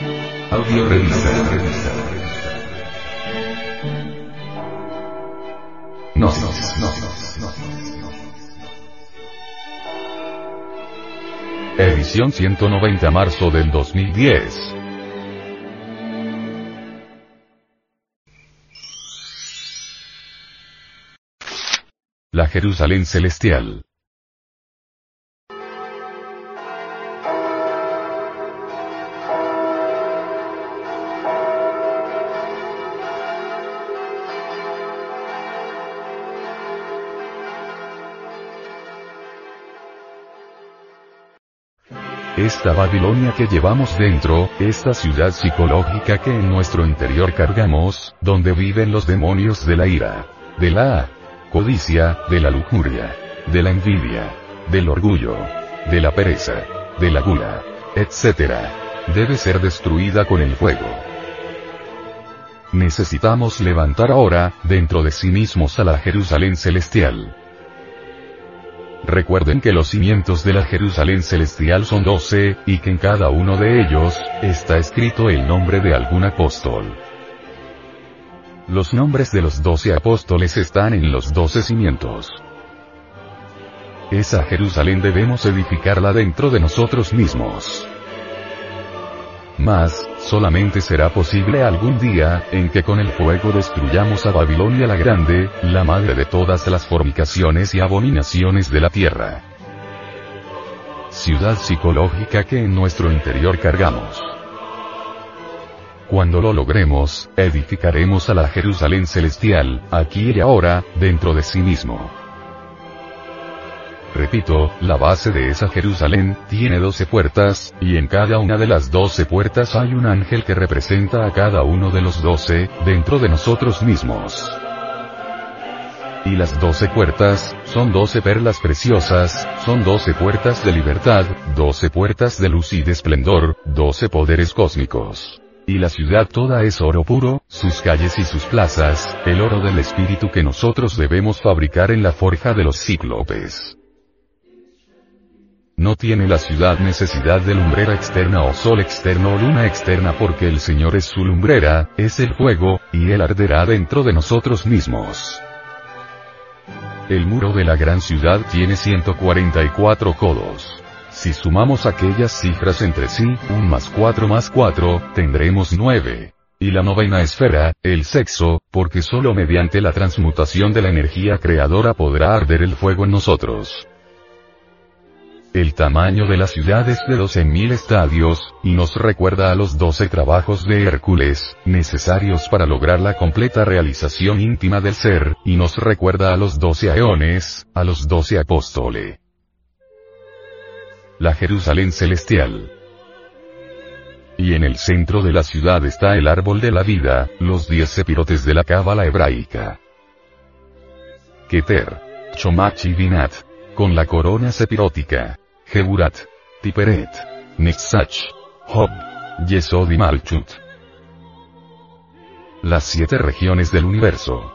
Audio revista. Gnosis. Edición 190 marzo del 2010. La Jerusalén celestial. Esta Babilonia que llevamos dentro, esta ciudad psicológica que en nuestro interior cargamos, donde viven los demonios de la ira, de la codicia, de la lujuria, de la envidia, del orgullo, de la pereza, de la gula, etc. Debe ser destruida con el fuego. Necesitamos levantar ahora, dentro de sí mismos a la Jerusalén celestial. Recuerden que los cimientos de la Jerusalén celestial son doce, y que en cada uno de ellos, está escrito el nombre de algún apóstol. Los nombres de los doce apóstoles están en los doce cimientos. Esa Jerusalén debemos edificarla dentro de nosotros mismos. Mas, solamente será posible algún día, en que con el fuego destruyamos a Babilonia la Grande, la madre de todas las fornicaciones y abominaciones de la tierra. Ciudad psicológica que en nuestro interior cargamos. Cuando lo logremos, edificaremos a la Jerusalén celestial, aquí y ahora, dentro de sí mismo. Repito, la base de esa Jerusalén, tiene doce puertas, y en cada una de las doce puertas hay un ángel que representa a cada uno de los doce, dentro de nosotros mismos. Y las doce puertas, son doce perlas preciosas, son doce puertas de libertad, doce puertas de luz y de esplendor, doce poderes cósmicos. Y la ciudad toda es oro puro, sus calles y sus plazas, el oro del espíritu que nosotros debemos fabricar en la forja de los cíclopes. No tiene la ciudad necesidad de lumbrera externa o sol externo o luna externa porque el Señor es su lumbrera, es el fuego, y Él arderá dentro de nosotros mismos. El muro de la gran ciudad tiene 144 codos. Si sumamos aquellas cifras entre sí, un más 4 más 4, tendremos 9. Y la novena esfera, el sexo, porque solo mediante la transmutación de la energía creadora podrá arder el fuego en nosotros. El tamaño de la ciudad es de 12.000 estadios, y nos recuerda a los 12 trabajos de Hércules, necesarios para lograr la completa realización íntima del ser, y nos recuerda a los 12 aeones, a los 12 apóstoles la Jerusalén celestial. Y en el centro de la ciudad está el árbol de la vida, los diez sepirotes de la cábala hebraica. Keter. Chomachi Binat. Con la corona sepirótica. Geburat. Tiperet. Nexach. Hob. Yesod y Malchut. Las siete regiones del universo.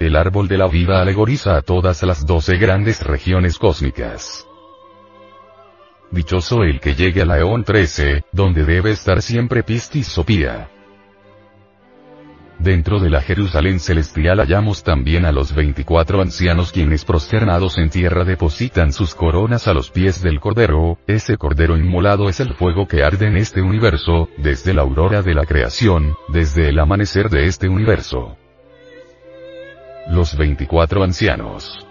El árbol de la vida alegoriza a todas las doce grandes regiones cósmicas. Dichoso el que llegue a la Eón 13, donde debe estar siempre Pistis Sopía. Dentro de la Jerusalén celestial hallamos también a los 24 ancianos quienes prosternados en tierra depositan sus coronas a los pies del Cordero, ese Cordero inmolado es el fuego que arde en este universo, desde la aurora de la creación, desde el amanecer de este universo. Los 24 ancianos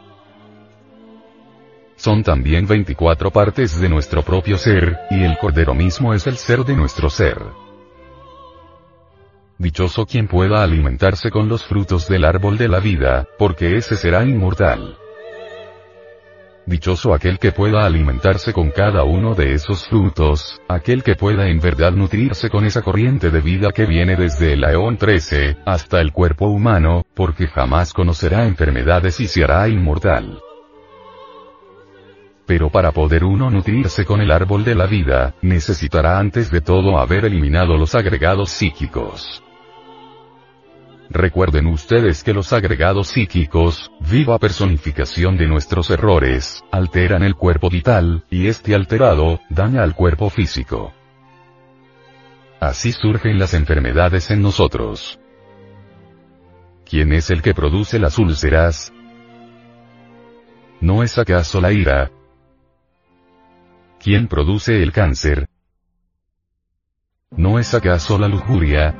son también 24 partes de nuestro propio ser, y el Cordero mismo es el ser de nuestro ser. Dichoso quien pueda alimentarse con los frutos del árbol de la vida, porque ese será inmortal. Dichoso aquel que pueda alimentarse con cada uno de esos frutos, aquel que pueda en verdad nutrirse con esa corriente de vida que viene desde el Aeón 13, hasta el cuerpo humano, porque jamás conocerá enfermedades y se hará inmortal. Pero para poder uno nutrirse con el árbol de la vida, necesitará antes de todo haber eliminado los agregados psíquicos. Recuerden ustedes que los agregados psíquicos, viva personificación de nuestros errores, alteran el cuerpo vital, y este alterado, daña al cuerpo físico. así surgen las enfermedades en nosotros. ¿Quién es el que produce las úlceras? ¿No es acaso la ira? ¿Quién produce el cáncer? ¿No es acaso la lujuria?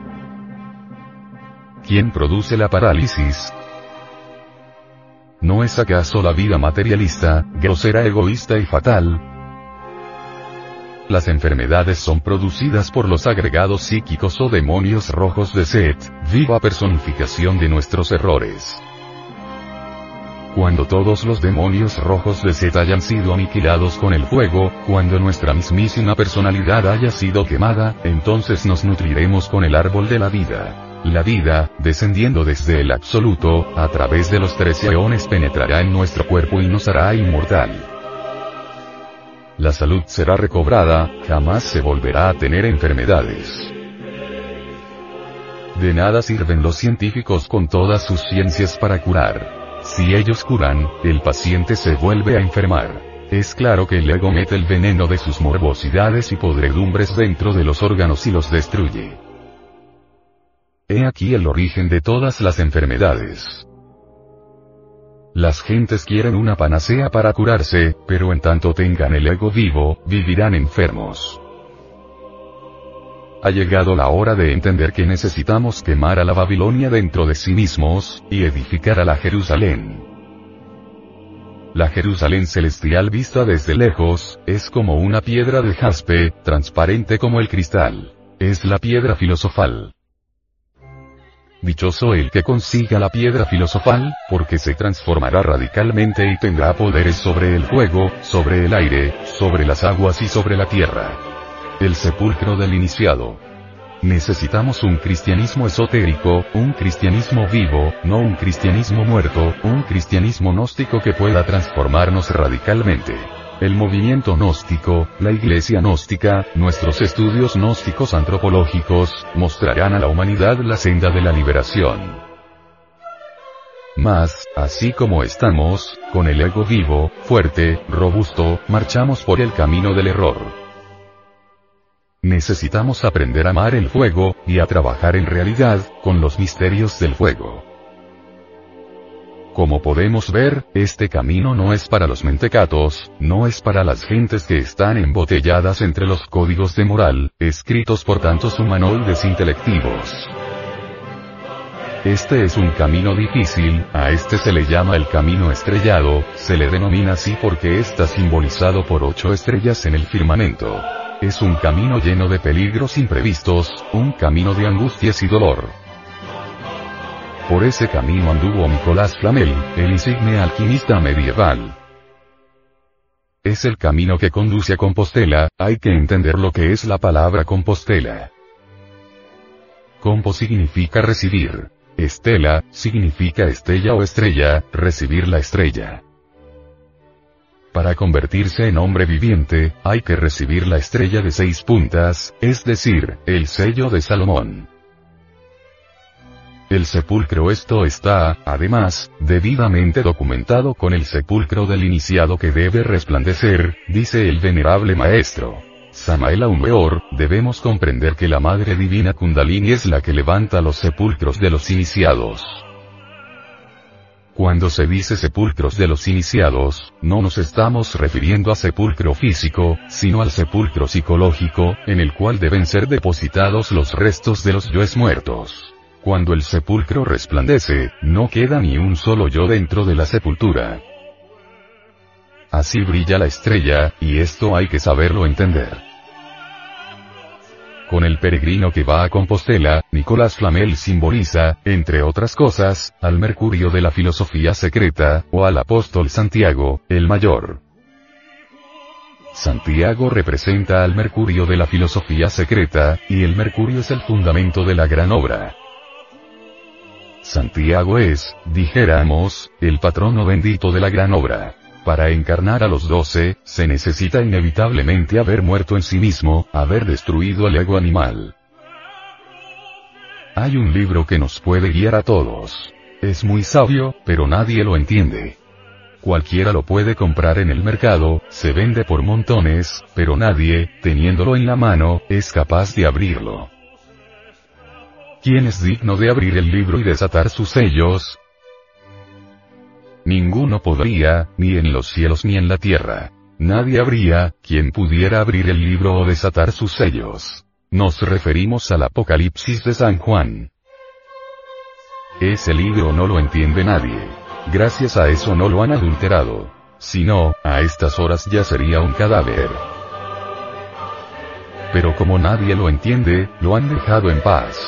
¿Quién produce la parálisis? ¿No es acaso la vida materialista, grosera, egoísta y fatal? Las enfermedades son producidas por los agregados psíquicos o demonios rojos de Set, viva personificación de nuestros errores. Cuando todos los demonios rojos de Set hayan sido aniquilados con el fuego, cuando nuestra mismísima personalidad haya sido quemada, entonces nos nutriremos con el árbol de la vida. La vida, descendiendo desde el absoluto, a través de los tres eones penetrará en nuestro cuerpo y nos hará inmortal. La salud será recobrada, jamás se volverá a tener enfermedades. De nada sirven los científicos con todas sus ciencias para curar. Si ellos curan, el paciente se vuelve a enfermar. Es claro que el ego mete el veneno de sus morbosidades y podredumbres dentro de los órganos y los destruye. He aquí el origen de todas las enfermedades. Las gentes quieren una panacea para curarse, pero en tanto tengan el ego vivo, vivirán enfermos. Ha llegado la hora de entender que necesitamos quemar a la Babilonia dentro de sí mismos, y edificar a la Jerusalén. La Jerusalén celestial vista desde lejos, es como una piedra de jaspe, transparente como el cristal. Es la piedra filosofal. Dichoso el que consiga la piedra filosofal, porque se transformará radicalmente y tendrá poderes sobre el fuego, sobre el aire, sobre las aguas y sobre la tierra. El sepulcro del iniciado. Necesitamos un cristianismo esotérico, un cristianismo vivo, no un cristianismo muerto, un cristianismo gnóstico que pueda transformarnos radicalmente. El movimiento gnóstico, la iglesia gnóstica, nuestros estudios gnósticos antropológicos, mostrarán a la humanidad la senda de la liberación. Mas, así como estamos, con el ego vivo, fuerte, robusto, marchamos por el camino del error. Necesitamos aprender a amar el fuego, y a trabajar en realidad, con los misterios del fuego. Como podemos ver, este camino no es para los mentecatos, no es para las gentes que están embotelladas entre los códigos de moral, escritos por tantos humanoides intelectivos. Este es un camino difícil, a este se le llama el camino estrellado, se le denomina así porque está simbolizado por ocho estrellas en el firmamento. Es un camino lleno de peligros imprevistos, un camino de angustias y dolor. Por ese camino anduvo Nicolás Flamel, el insigne alquimista medieval. Es el camino que conduce a Compostela, hay que entender lo que es la palabra Compostela. Compo significa recibir. Estela, significa estella o estrella, recibir la estrella. Para convertirse en hombre viviente, hay que recibir la estrella de seis puntas, es decir, el sello de Salomón. El sepulcro esto está, además, debidamente documentado con el sepulcro del iniciado que debe resplandecer, dice el venerable maestro. Samael Aumeor, debemos comprender que la Madre Divina Kundalini es la que levanta los sepulcros de los iniciados. Cuando se dice sepulcros de los iniciados, no nos estamos refiriendo a sepulcro físico, sino al sepulcro psicológico, en el cual deben ser depositados los restos de los yoes muertos. Cuando el sepulcro resplandece, no queda ni un solo yo dentro de la sepultura. Así brilla la estrella, y esto hay que saberlo entender. Con el peregrino que va a Compostela, Nicolás Flamel simboliza, entre otras cosas, al Mercurio de la filosofía secreta, o al apóstol Santiago, el mayor. Santiago representa al Mercurio de la filosofía secreta, y el Mercurio es el fundamento de la gran obra. Santiago es, dijéramos, el patrono bendito de la gran obra. Para encarnar a los doce, se necesita inevitablemente haber muerto en sí mismo, haber destruido el ego animal. Hay un libro que nos puede guiar a todos. Es muy sabio, pero nadie lo entiende. Cualquiera lo puede comprar en el mercado, se vende por montones, pero nadie, teniéndolo en la mano, es capaz de abrirlo. ¿quién es digno de abrir el libro y desatar sus sellos? Ninguno podría, ni en los cielos ni en la tierra. Nadie habría, quien pudiera abrir el libro o desatar sus sellos. Nos referimos al Apocalipsis de San Juan. Ese libro no lo entiende nadie. Gracias a eso no lo han adulterado. Si no, a estas horas ya sería un cadáver. Pero como nadie lo entiende, lo han dejado en paz.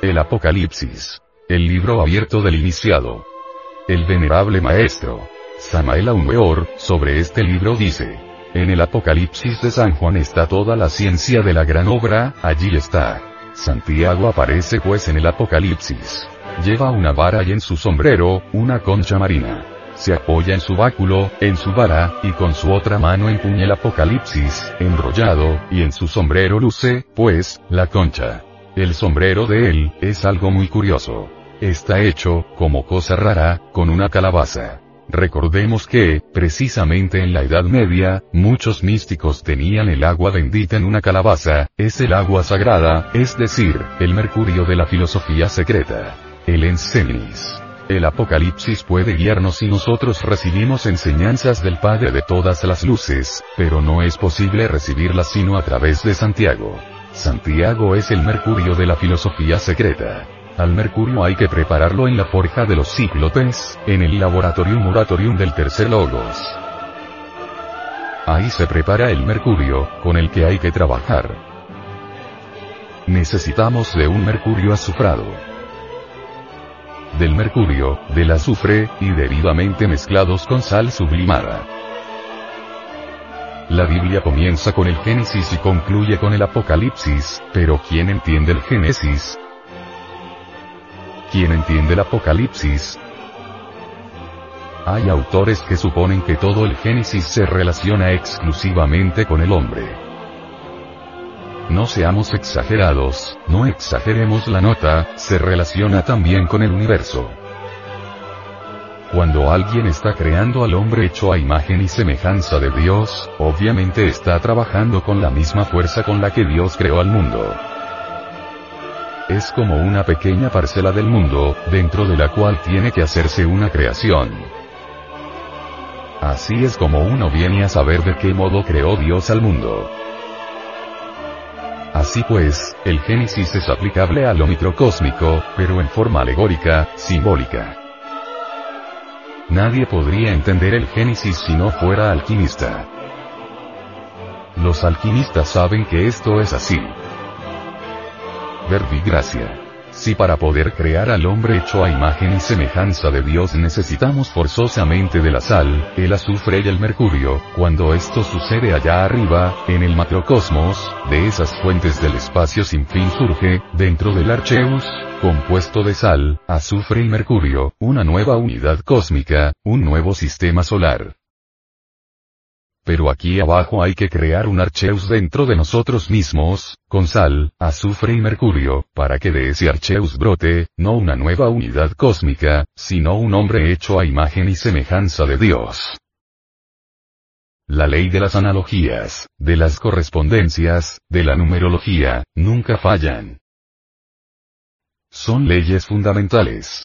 El Apocalipsis. El libro abierto del iniciado. El venerable maestro. Samael Weor, sobre este libro dice. En el Apocalipsis de San Juan está toda la ciencia de la gran obra, allí está. Santiago aparece pues en el Apocalipsis. Lleva una vara y en su sombrero, una concha marina. Se apoya en su báculo, en su vara, y con su otra mano empuña el Apocalipsis, enrollado, y en su sombrero luce, pues, la concha. El sombrero de él, es algo muy curioso. Está hecho, como cosa rara, con una calabaza. Recordemos que, precisamente en la Edad Media, muchos místicos tenían el agua bendita en una calabaza, es el agua sagrada, es decir, el mercurio de la filosofía secreta. El Ensenis. El Apocalipsis puede guiarnos si nosotros recibimos enseñanzas del Padre de todas las luces, pero no es posible recibirlas sino a través de Santiago. Santiago es el mercurio de la filosofía secreta. Al mercurio hay que prepararlo en la forja de los cíclopes, en el laboratorium oratorium del tercer logos. Ahí se prepara el mercurio, con el que hay que trabajar. Necesitamos de un mercurio azufrado. Del mercurio, del azufre, y debidamente mezclados con sal sublimada. La Biblia comienza con el Génesis y concluye con el Apocalipsis, pero ¿quién entiende el Génesis? ¿Quién entiende el Apocalipsis? Hay autores que suponen que todo el Génesis se relaciona exclusivamente con el hombre. No seamos exagerados, no exageremos la nota, se relaciona también con el universo. Cuando alguien está creando al hombre hecho a imagen y semejanza de Dios, obviamente está trabajando con la misma fuerza con la que Dios creó al mundo es como una pequeña parcela del mundo, dentro de la cual tiene que hacerse una creación. Así es como uno viene a saber de qué modo creó Dios al mundo. Así pues, el Génesis es aplicable a lo microcósmico, pero en forma alegórica, simbólica. Nadie podría entender el Génesis si no fuera alquimista. Los alquimistas saben que esto es así gracia. Si para poder crear al hombre hecho a imagen y semejanza de Dios necesitamos forzosamente de la sal, el azufre y el mercurio, cuando esto sucede allá arriba, en el macrocosmos, de esas fuentes del espacio sin fin surge, dentro del Archeus, compuesto de sal, azufre y mercurio, una nueva unidad cósmica, un nuevo sistema solar. Pero aquí abajo hay que crear un Archeus dentro de nosotros mismos, con sal, azufre y mercurio, para que de ese Archeus brote, no una nueva unidad cósmica, sino un hombre hecho a imagen y semejanza de Dios. La ley de las analogías, de las correspondencias, de la numerología, nunca fallan. Son leyes fundamentales.